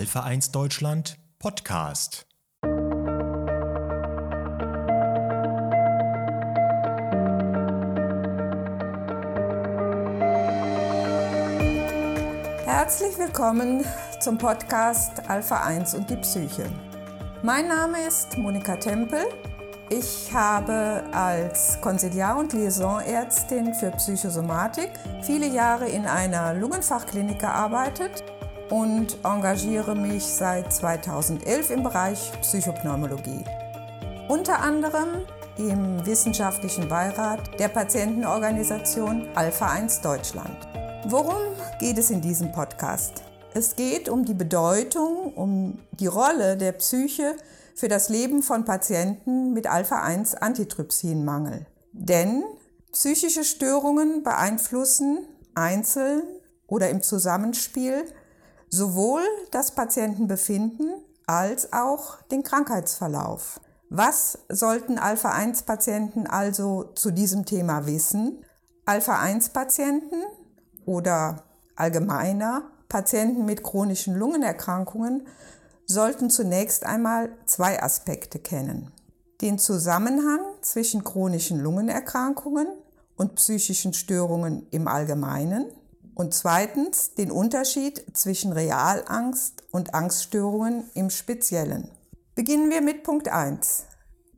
1 Deutschland Podcast. Herzlich willkommen zum Podcast Alpha 1 und die Psyche. Mein Name ist Monika Tempel. Ich habe als Konsiliar- und Liaisonärztin für Psychosomatik viele Jahre in einer Lungenfachklinik gearbeitet und engagiere mich seit 2011 im Bereich Psychopneumologie. Unter anderem im wissenschaftlichen Beirat der Patientenorganisation Alpha 1 Deutschland. Worum geht es in diesem Podcast? Es geht um die Bedeutung, um die Rolle der Psyche für das Leben von Patienten mit Alpha-1-Antitrypsinmangel. Denn psychische Störungen beeinflussen einzeln oder im Zusammenspiel sowohl das Patientenbefinden als auch den Krankheitsverlauf. Was sollten Alpha-1-Patienten also zu diesem Thema wissen? Alpha-1-Patienten oder allgemeiner Patienten mit chronischen Lungenerkrankungen sollten zunächst einmal zwei Aspekte kennen. Den Zusammenhang zwischen chronischen Lungenerkrankungen und psychischen Störungen im Allgemeinen und zweitens den Unterschied zwischen Realangst und Angststörungen im Speziellen. Beginnen wir mit Punkt 1.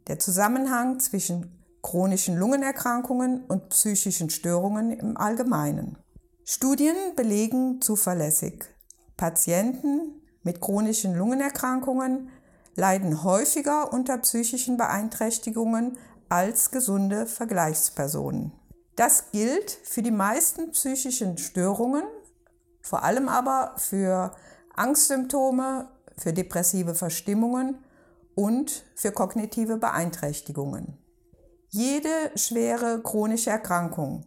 Der Zusammenhang zwischen chronischen Lungenerkrankungen und psychischen Störungen im Allgemeinen. Studien belegen zuverlässig, Patienten mit chronischen Lungenerkrankungen leiden häufiger unter psychischen Beeinträchtigungen als gesunde Vergleichspersonen. Das gilt für die meisten psychischen Störungen, vor allem aber für Angstsymptome, für depressive Verstimmungen und für kognitive Beeinträchtigungen. Jede schwere chronische Erkrankung,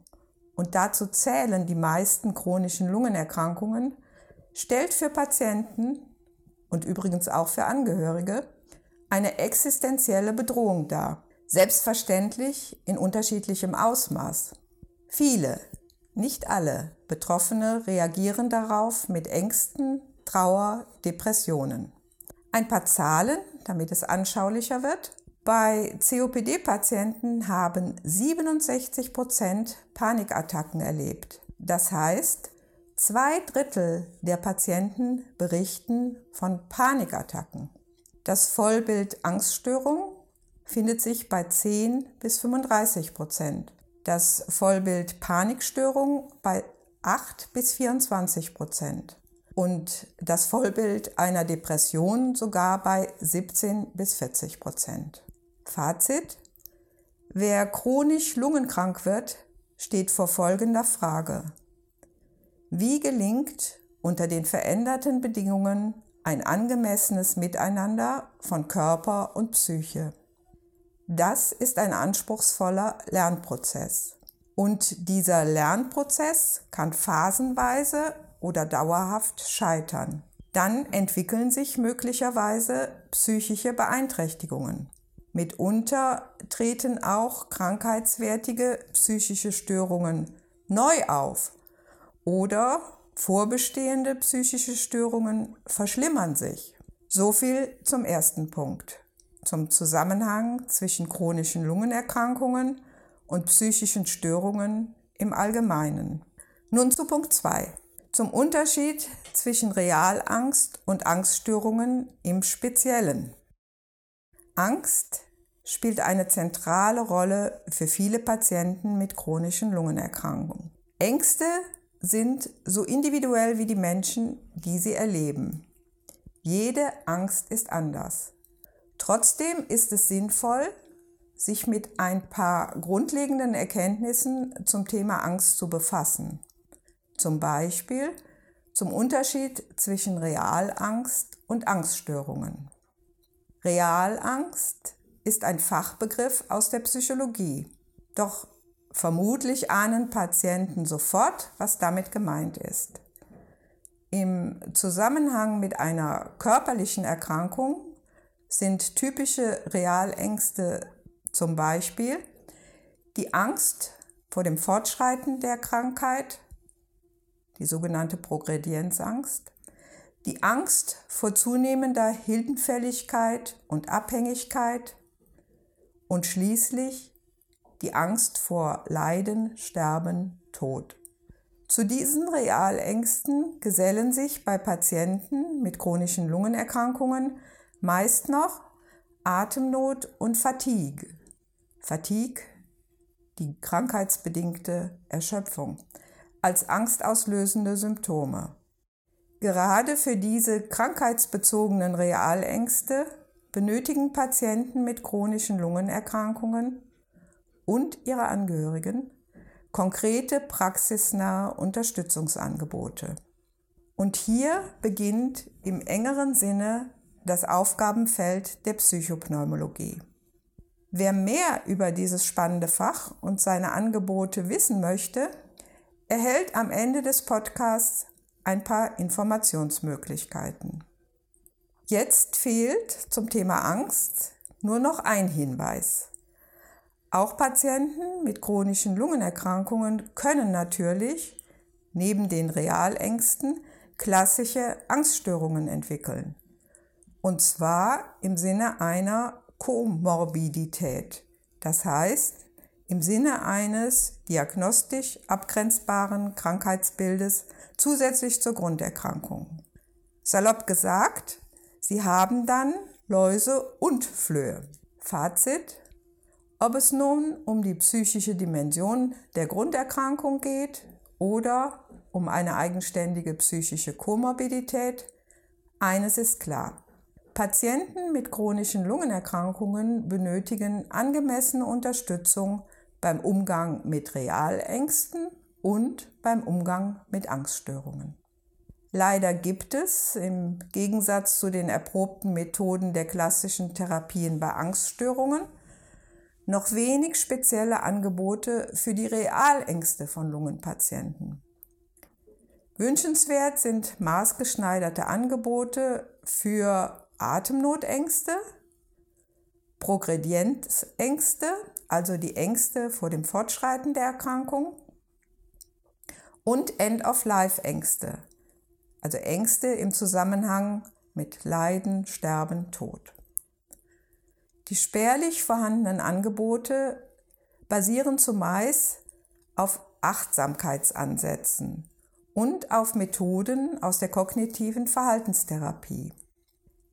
und dazu zählen die meisten chronischen Lungenerkrankungen, stellt für Patienten und übrigens auch für Angehörige eine existenzielle Bedrohung dar. Selbstverständlich in unterschiedlichem Ausmaß. Viele, nicht alle Betroffene reagieren darauf mit Ängsten, Trauer, Depressionen. Ein paar Zahlen, damit es anschaulicher wird. Bei COPD-Patienten haben 67 Prozent Panikattacken erlebt. Das heißt, zwei Drittel der Patienten berichten von Panikattacken. Das Vollbild Angststörung findet sich bei 10 bis 35 Prozent. Das Vollbild Panikstörung bei 8 bis 24 Prozent. Und das Vollbild einer Depression sogar bei 17 bis 40 Prozent. Fazit. Wer chronisch lungenkrank wird, steht vor folgender Frage. Wie gelingt unter den veränderten Bedingungen ein angemessenes Miteinander von Körper und Psyche? Das ist ein anspruchsvoller Lernprozess. Und dieser Lernprozess kann phasenweise oder dauerhaft scheitern. Dann entwickeln sich möglicherweise psychische Beeinträchtigungen. Mitunter treten auch krankheitswertige psychische Störungen neu auf oder vorbestehende psychische Störungen verschlimmern sich. So viel zum ersten Punkt zum Zusammenhang zwischen chronischen Lungenerkrankungen und psychischen Störungen im Allgemeinen. Nun zu Punkt 2. Zum Unterschied zwischen Realangst und Angststörungen im Speziellen. Angst spielt eine zentrale Rolle für viele Patienten mit chronischen Lungenerkrankungen. Ängste sind so individuell wie die Menschen, die sie erleben. Jede Angst ist anders. Trotzdem ist es sinnvoll, sich mit ein paar grundlegenden Erkenntnissen zum Thema Angst zu befassen. Zum Beispiel zum Unterschied zwischen Realangst und Angststörungen. Realangst ist ein Fachbegriff aus der Psychologie. Doch vermutlich ahnen Patienten sofort, was damit gemeint ist. Im Zusammenhang mit einer körperlichen Erkrankung sind typische Realängste zum Beispiel die Angst vor dem Fortschreiten der Krankheit, die sogenannte Progredienzangst, die Angst vor zunehmender Hildenfälligkeit und Abhängigkeit und schließlich die Angst vor Leiden, Sterben, Tod. Zu diesen Realängsten gesellen sich bei Patienten mit chronischen Lungenerkrankungen meist noch Atemnot und Fatigue. Fatigue, die krankheitsbedingte Erschöpfung, als angstauslösende Symptome. Gerade für diese krankheitsbezogenen Realängste benötigen Patienten mit chronischen Lungenerkrankungen und ihre Angehörigen konkrete praxisnahe Unterstützungsangebote. Und hier beginnt im engeren Sinne das Aufgabenfeld der Psychopneumologie. Wer mehr über dieses spannende Fach und seine Angebote wissen möchte, erhält am Ende des Podcasts ein paar Informationsmöglichkeiten. Jetzt fehlt zum Thema Angst nur noch ein Hinweis. Auch Patienten mit chronischen Lungenerkrankungen können natürlich neben den Realängsten klassische Angststörungen entwickeln. Und zwar im Sinne einer Komorbidität. Das heißt, im Sinne eines diagnostisch abgrenzbaren Krankheitsbildes zusätzlich zur Grunderkrankung. Salopp gesagt, sie haben dann Läuse und Flöhe. Fazit, ob es nun um die psychische Dimension der Grunderkrankung geht oder um eine eigenständige psychische Komorbidität, eines ist klar. Patienten mit chronischen Lungenerkrankungen benötigen angemessene Unterstützung beim Umgang mit Realängsten und beim Umgang mit Angststörungen. Leider gibt es im Gegensatz zu den erprobten Methoden der klassischen Therapien bei Angststörungen noch wenig spezielle Angebote für die Realängste von Lungenpatienten. Wünschenswert sind maßgeschneiderte Angebote für Atemnotängste, Progredienzängste, also die Ängste vor dem Fortschreiten der Erkrankung, und End-of-Life-Ängste, also Ängste im Zusammenhang mit Leiden, Sterben, Tod. Die spärlich vorhandenen Angebote basieren zumeist auf Achtsamkeitsansätzen und auf Methoden aus der kognitiven Verhaltenstherapie.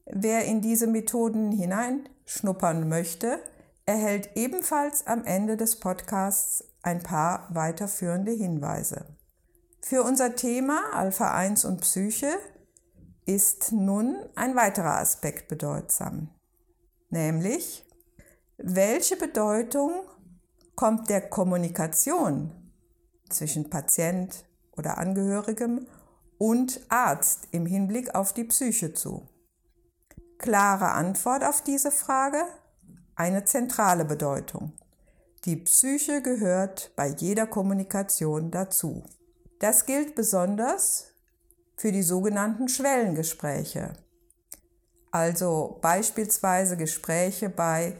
Wer in diese Methoden hineinschnuppern möchte, erhält ebenfalls am Ende des Podcasts ein paar weiterführende Hinweise. Für unser Thema Alpha 1 und Psyche ist nun ein weiterer Aspekt bedeutsam nämlich welche Bedeutung kommt der Kommunikation zwischen Patient oder Angehörigem und Arzt im Hinblick auf die Psyche zu? Klare Antwort auf diese Frage, eine zentrale Bedeutung. Die Psyche gehört bei jeder Kommunikation dazu. Das gilt besonders für die sogenannten Schwellengespräche, also beispielsweise Gespräche bei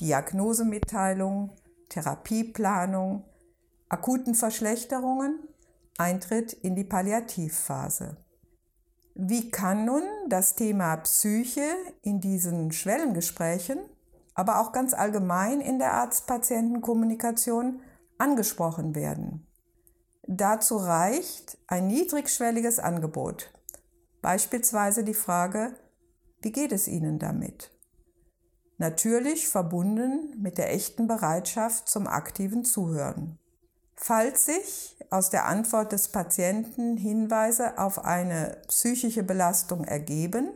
Diagnosemitteilung, Therapieplanung, akuten Verschlechterungen, Eintritt in die Palliativphase. Wie kann nun das Thema Psyche in diesen Schwellengesprächen, aber auch ganz allgemein in der Arzt-Patienten-Kommunikation angesprochen werden? Dazu reicht ein niedrigschwelliges Angebot, beispielsweise die Frage, wie geht es Ihnen damit? Natürlich verbunden mit der echten Bereitschaft zum aktiven Zuhören. Falls sich aus der Antwort des Patienten Hinweise auf eine psychische Belastung ergeben,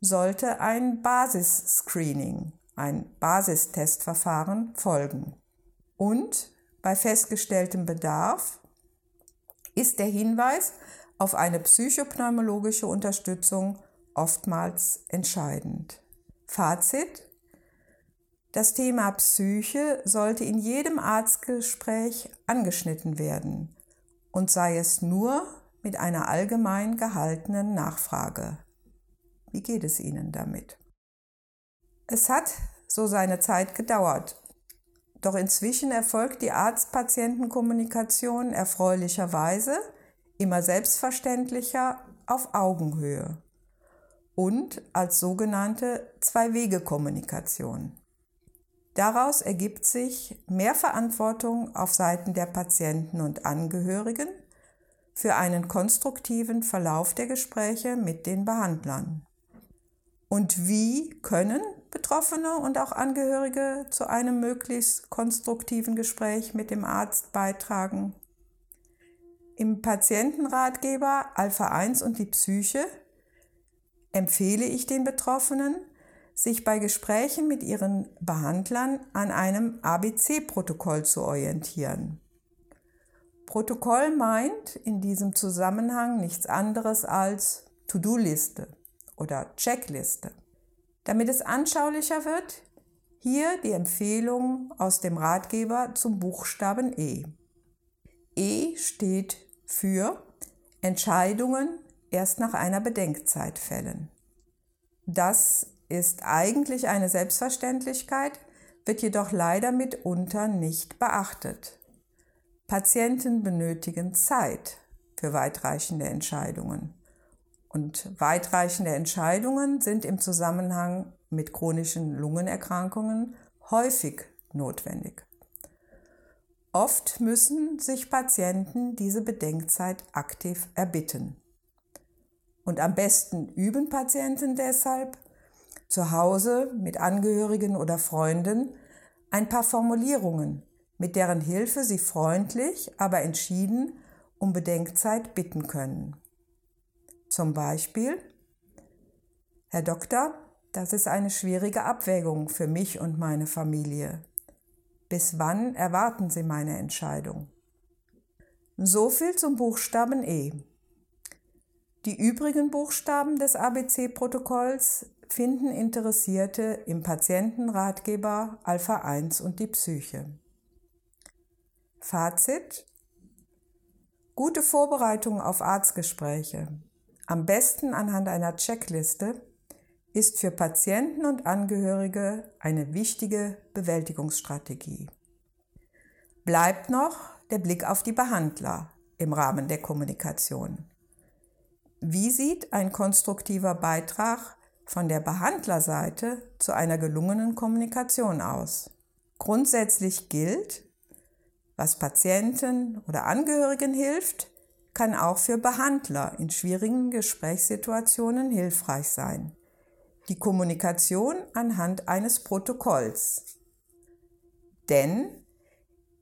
sollte ein Basisscreening, ein Basistestverfahren folgen. Und bei festgestelltem Bedarf ist der Hinweis auf eine psychopneumologische Unterstützung oftmals entscheidend. Fazit. Das Thema Psyche sollte in jedem Arztgespräch angeschnitten werden und sei es nur mit einer allgemein gehaltenen Nachfrage. Wie geht es Ihnen damit? Es hat so seine Zeit gedauert, doch inzwischen erfolgt die Arzt-Patienten-Kommunikation erfreulicherweise immer selbstverständlicher auf Augenhöhe und als sogenannte Zwei-Wege-Kommunikation. Daraus ergibt sich mehr Verantwortung auf Seiten der Patienten und Angehörigen für einen konstruktiven Verlauf der Gespräche mit den Behandlern. Und wie können Betroffene und auch Angehörige zu einem möglichst konstruktiven Gespräch mit dem Arzt beitragen? Im Patientenratgeber Alpha 1 und die Psyche empfehle ich den Betroffenen, sich bei Gesprächen mit ihren Behandlern an einem ABC-Protokoll zu orientieren. Protokoll meint in diesem Zusammenhang nichts anderes als To-Do-Liste oder Checkliste. Damit es anschaulicher wird, hier die Empfehlung aus dem Ratgeber zum Buchstaben E. E steht für Entscheidungen erst nach einer Bedenkzeit fällen. Das ist eigentlich eine Selbstverständlichkeit, wird jedoch leider mitunter nicht beachtet. Patienten benötigen Zeit für weitreichende Entscheidungen. Und weitreichende Entscheidungen sind im Zusammenhang mit chronischen Lungenerkrankungen häufig notwendig. Oft müssen sich Patienten diese Bedenkzeit aktiv erbitten. Und am besten üben Patienten deshalb, zu Hause mit Angehörigen oder Freunden ein paar Formulierungen, mit deren Hilfe sie freundlich, aber entschieden um Bedenkzeit bitten können. Zum Beispiel, Herr Doktor, das ist eine schwierige Abwägung für mich und meine Familie. Bis wann erwarten Sie meine Entscheidung? So viel zum Buchstaben E. Die übrigen Buchstaben des ABC-Protokolls finden Interessierte im Patientenratgeber Alpha 1 und die Psyche. Fazit Gute Vorbereitung auf Arztgespräche, am besten anhand einer Checkliste, ist für Patienten und Angehörige eine wichtige Bewältigungsstrategie. Bleibt noch der Blick auf die Behandler im Rahmen der Kommunikation. Wie sieht ein konstruktiver Beitrag von der Behandlerseite zu einer gelungenen Kommunikation aus. Grundsätzlich gilt, was Patienten oder Angehörigen hilft, kann auch für Behandler in schwierigen Gesprächssituationen hilfreich sein. Die Kommunikation anhand eines Protokolls. Denn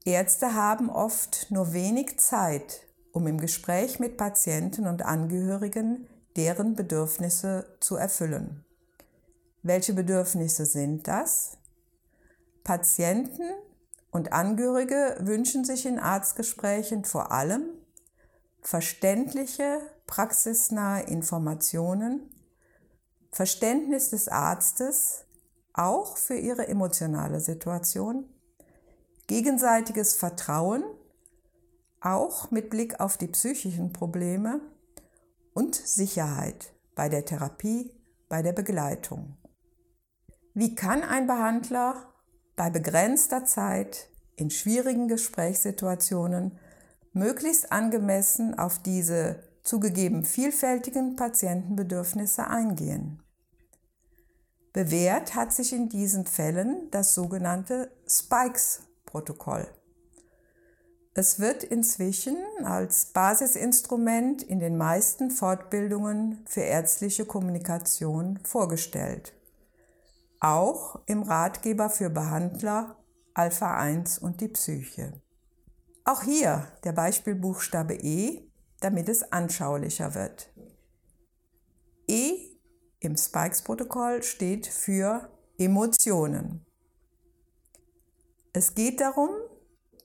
Ärzte haben oft nur wenig Zeit, um im Gespräch mit Patienten und Angehörigen deren Bedürfnisse zu erfüllen. Welche Bedürfnisse sind das? Patienten und Angehörige wünschen sich in Arztgesprächen vor allem verständliche, praxisnahe Informationen, Verständnis des Arztes, auch für ihre emotionale Situation, gegenseitiges Vertrauen, auch mit Blick auf die psychischen Probleme und Sicherheit bei der Therapie, bei der Begleitung. Wie kann ein Behandler bei begrenzter Zeit in schwierigen Gesprächssituationen möglichst angemessen auf diese zugegeben vielfältigen Patientenbedürfnisse eingehen? Bewährt hat sich in diesen Fällen das sogenannte Spikes-Protokoll. Es wird inzwischen als Basisinstrument in den meisten Fortbildungen für ärztliche Kommunikation vorgestellt. Auch im Ratgeber für Behandler Alpha 1 und die Psyche. Auch hier der Beispielbuchstabe E, damit es anschaulicher wird. E im Spikes-Protokoll steht für Emotionen. Es geht darum,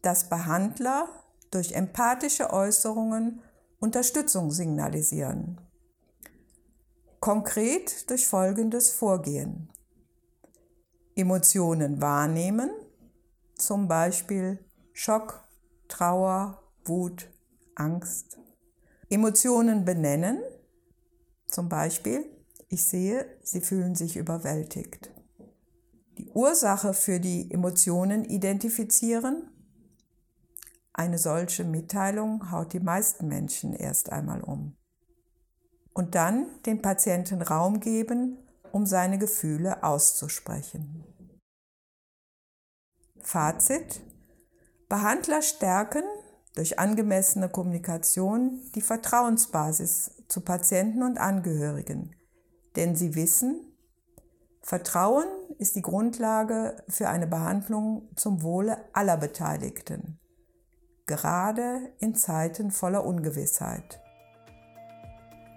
dass Behandler durch empathische Äußerungen Unterstützung signalisieren. Konkret durch folgendes Vorgehen. Emotionen wahrnehmen, zum Beispiel Schock, Trauer, Wut, Angst. Emotionen benennen, zum Beispiel ich sehe, Sie fühlen sich überwältigt. Die Ursache für die Emotionen identifizieren eine solche Mitteilung haut die meisten Menschen erst einmal um. und dann den Patienten Raum geben, um seine Gefühle auszusprechen. Fazit. Behandler stärken durch angemessene Kommunikation die Vertrauensbasis zu Patienten und Angehörigen, denn sie wissen, Vertrauen ist die Grundlage für eine Behandlung zum Wohle aller Beteiligten, gerade in Zeiten voller Ungewissheit.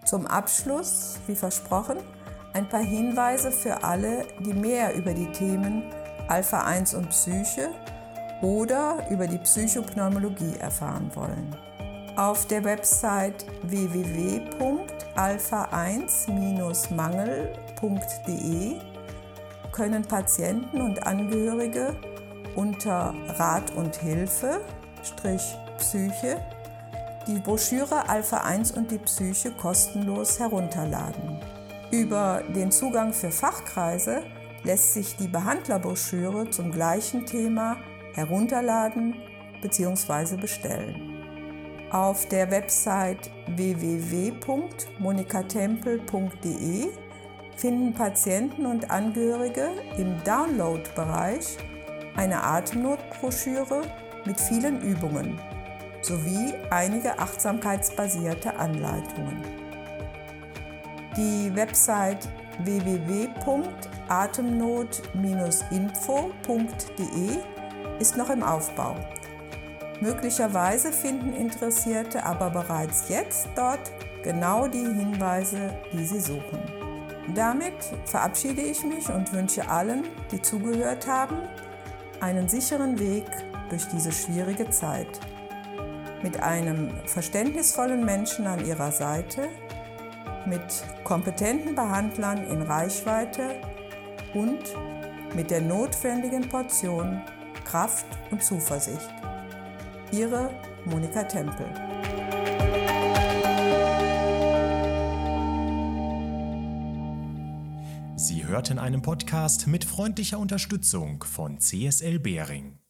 Zum Abschluss, wie versprochen, ein paar Hinweise für alle, die mehr über die Themen Alpha 1 und Psyche oder über die Psychopneumologie erfahren wollen. Auf der Website www.alpha1-mangel.de können Patienten und Angehörige unter Rat und Hilfe Psyche die Broschüre Alpha 1 und die Psyche kostenlos herunterladen. Über den Zugang für Fachkreise lässt sich die Behandlerbroschüre zum gleichen Thema herunterladen bzw. bestellen. Auf der Website www.monikatempel.de finden Patienten und Angehörige im Download-Bereich eine Atemnotbroschüre mit vielen Übungen sowie einige achtsamkeitsbasierte Anleitungen. Die Website www.atemnot-info.de ist noch im Aufbau. Möglicherweise finden Interessierte aber bereits jetzt dort genau die Hinweise, die sie suchen. Damit verabschiede ich mich und wünsche allen, die zugehört haben, einen sicheren Weg durch diese schwierige Zeit. Mit einem verständnisvollen Menschen an ihrer Seite, mit kompetenten Behandlern in Reichweite und mit der notwendigen Portion Kraft und Zuversicht. Ihre Monika Tempel. Sie hörten einen Podcast mit freundlicher Unterstützung von CSL Behring.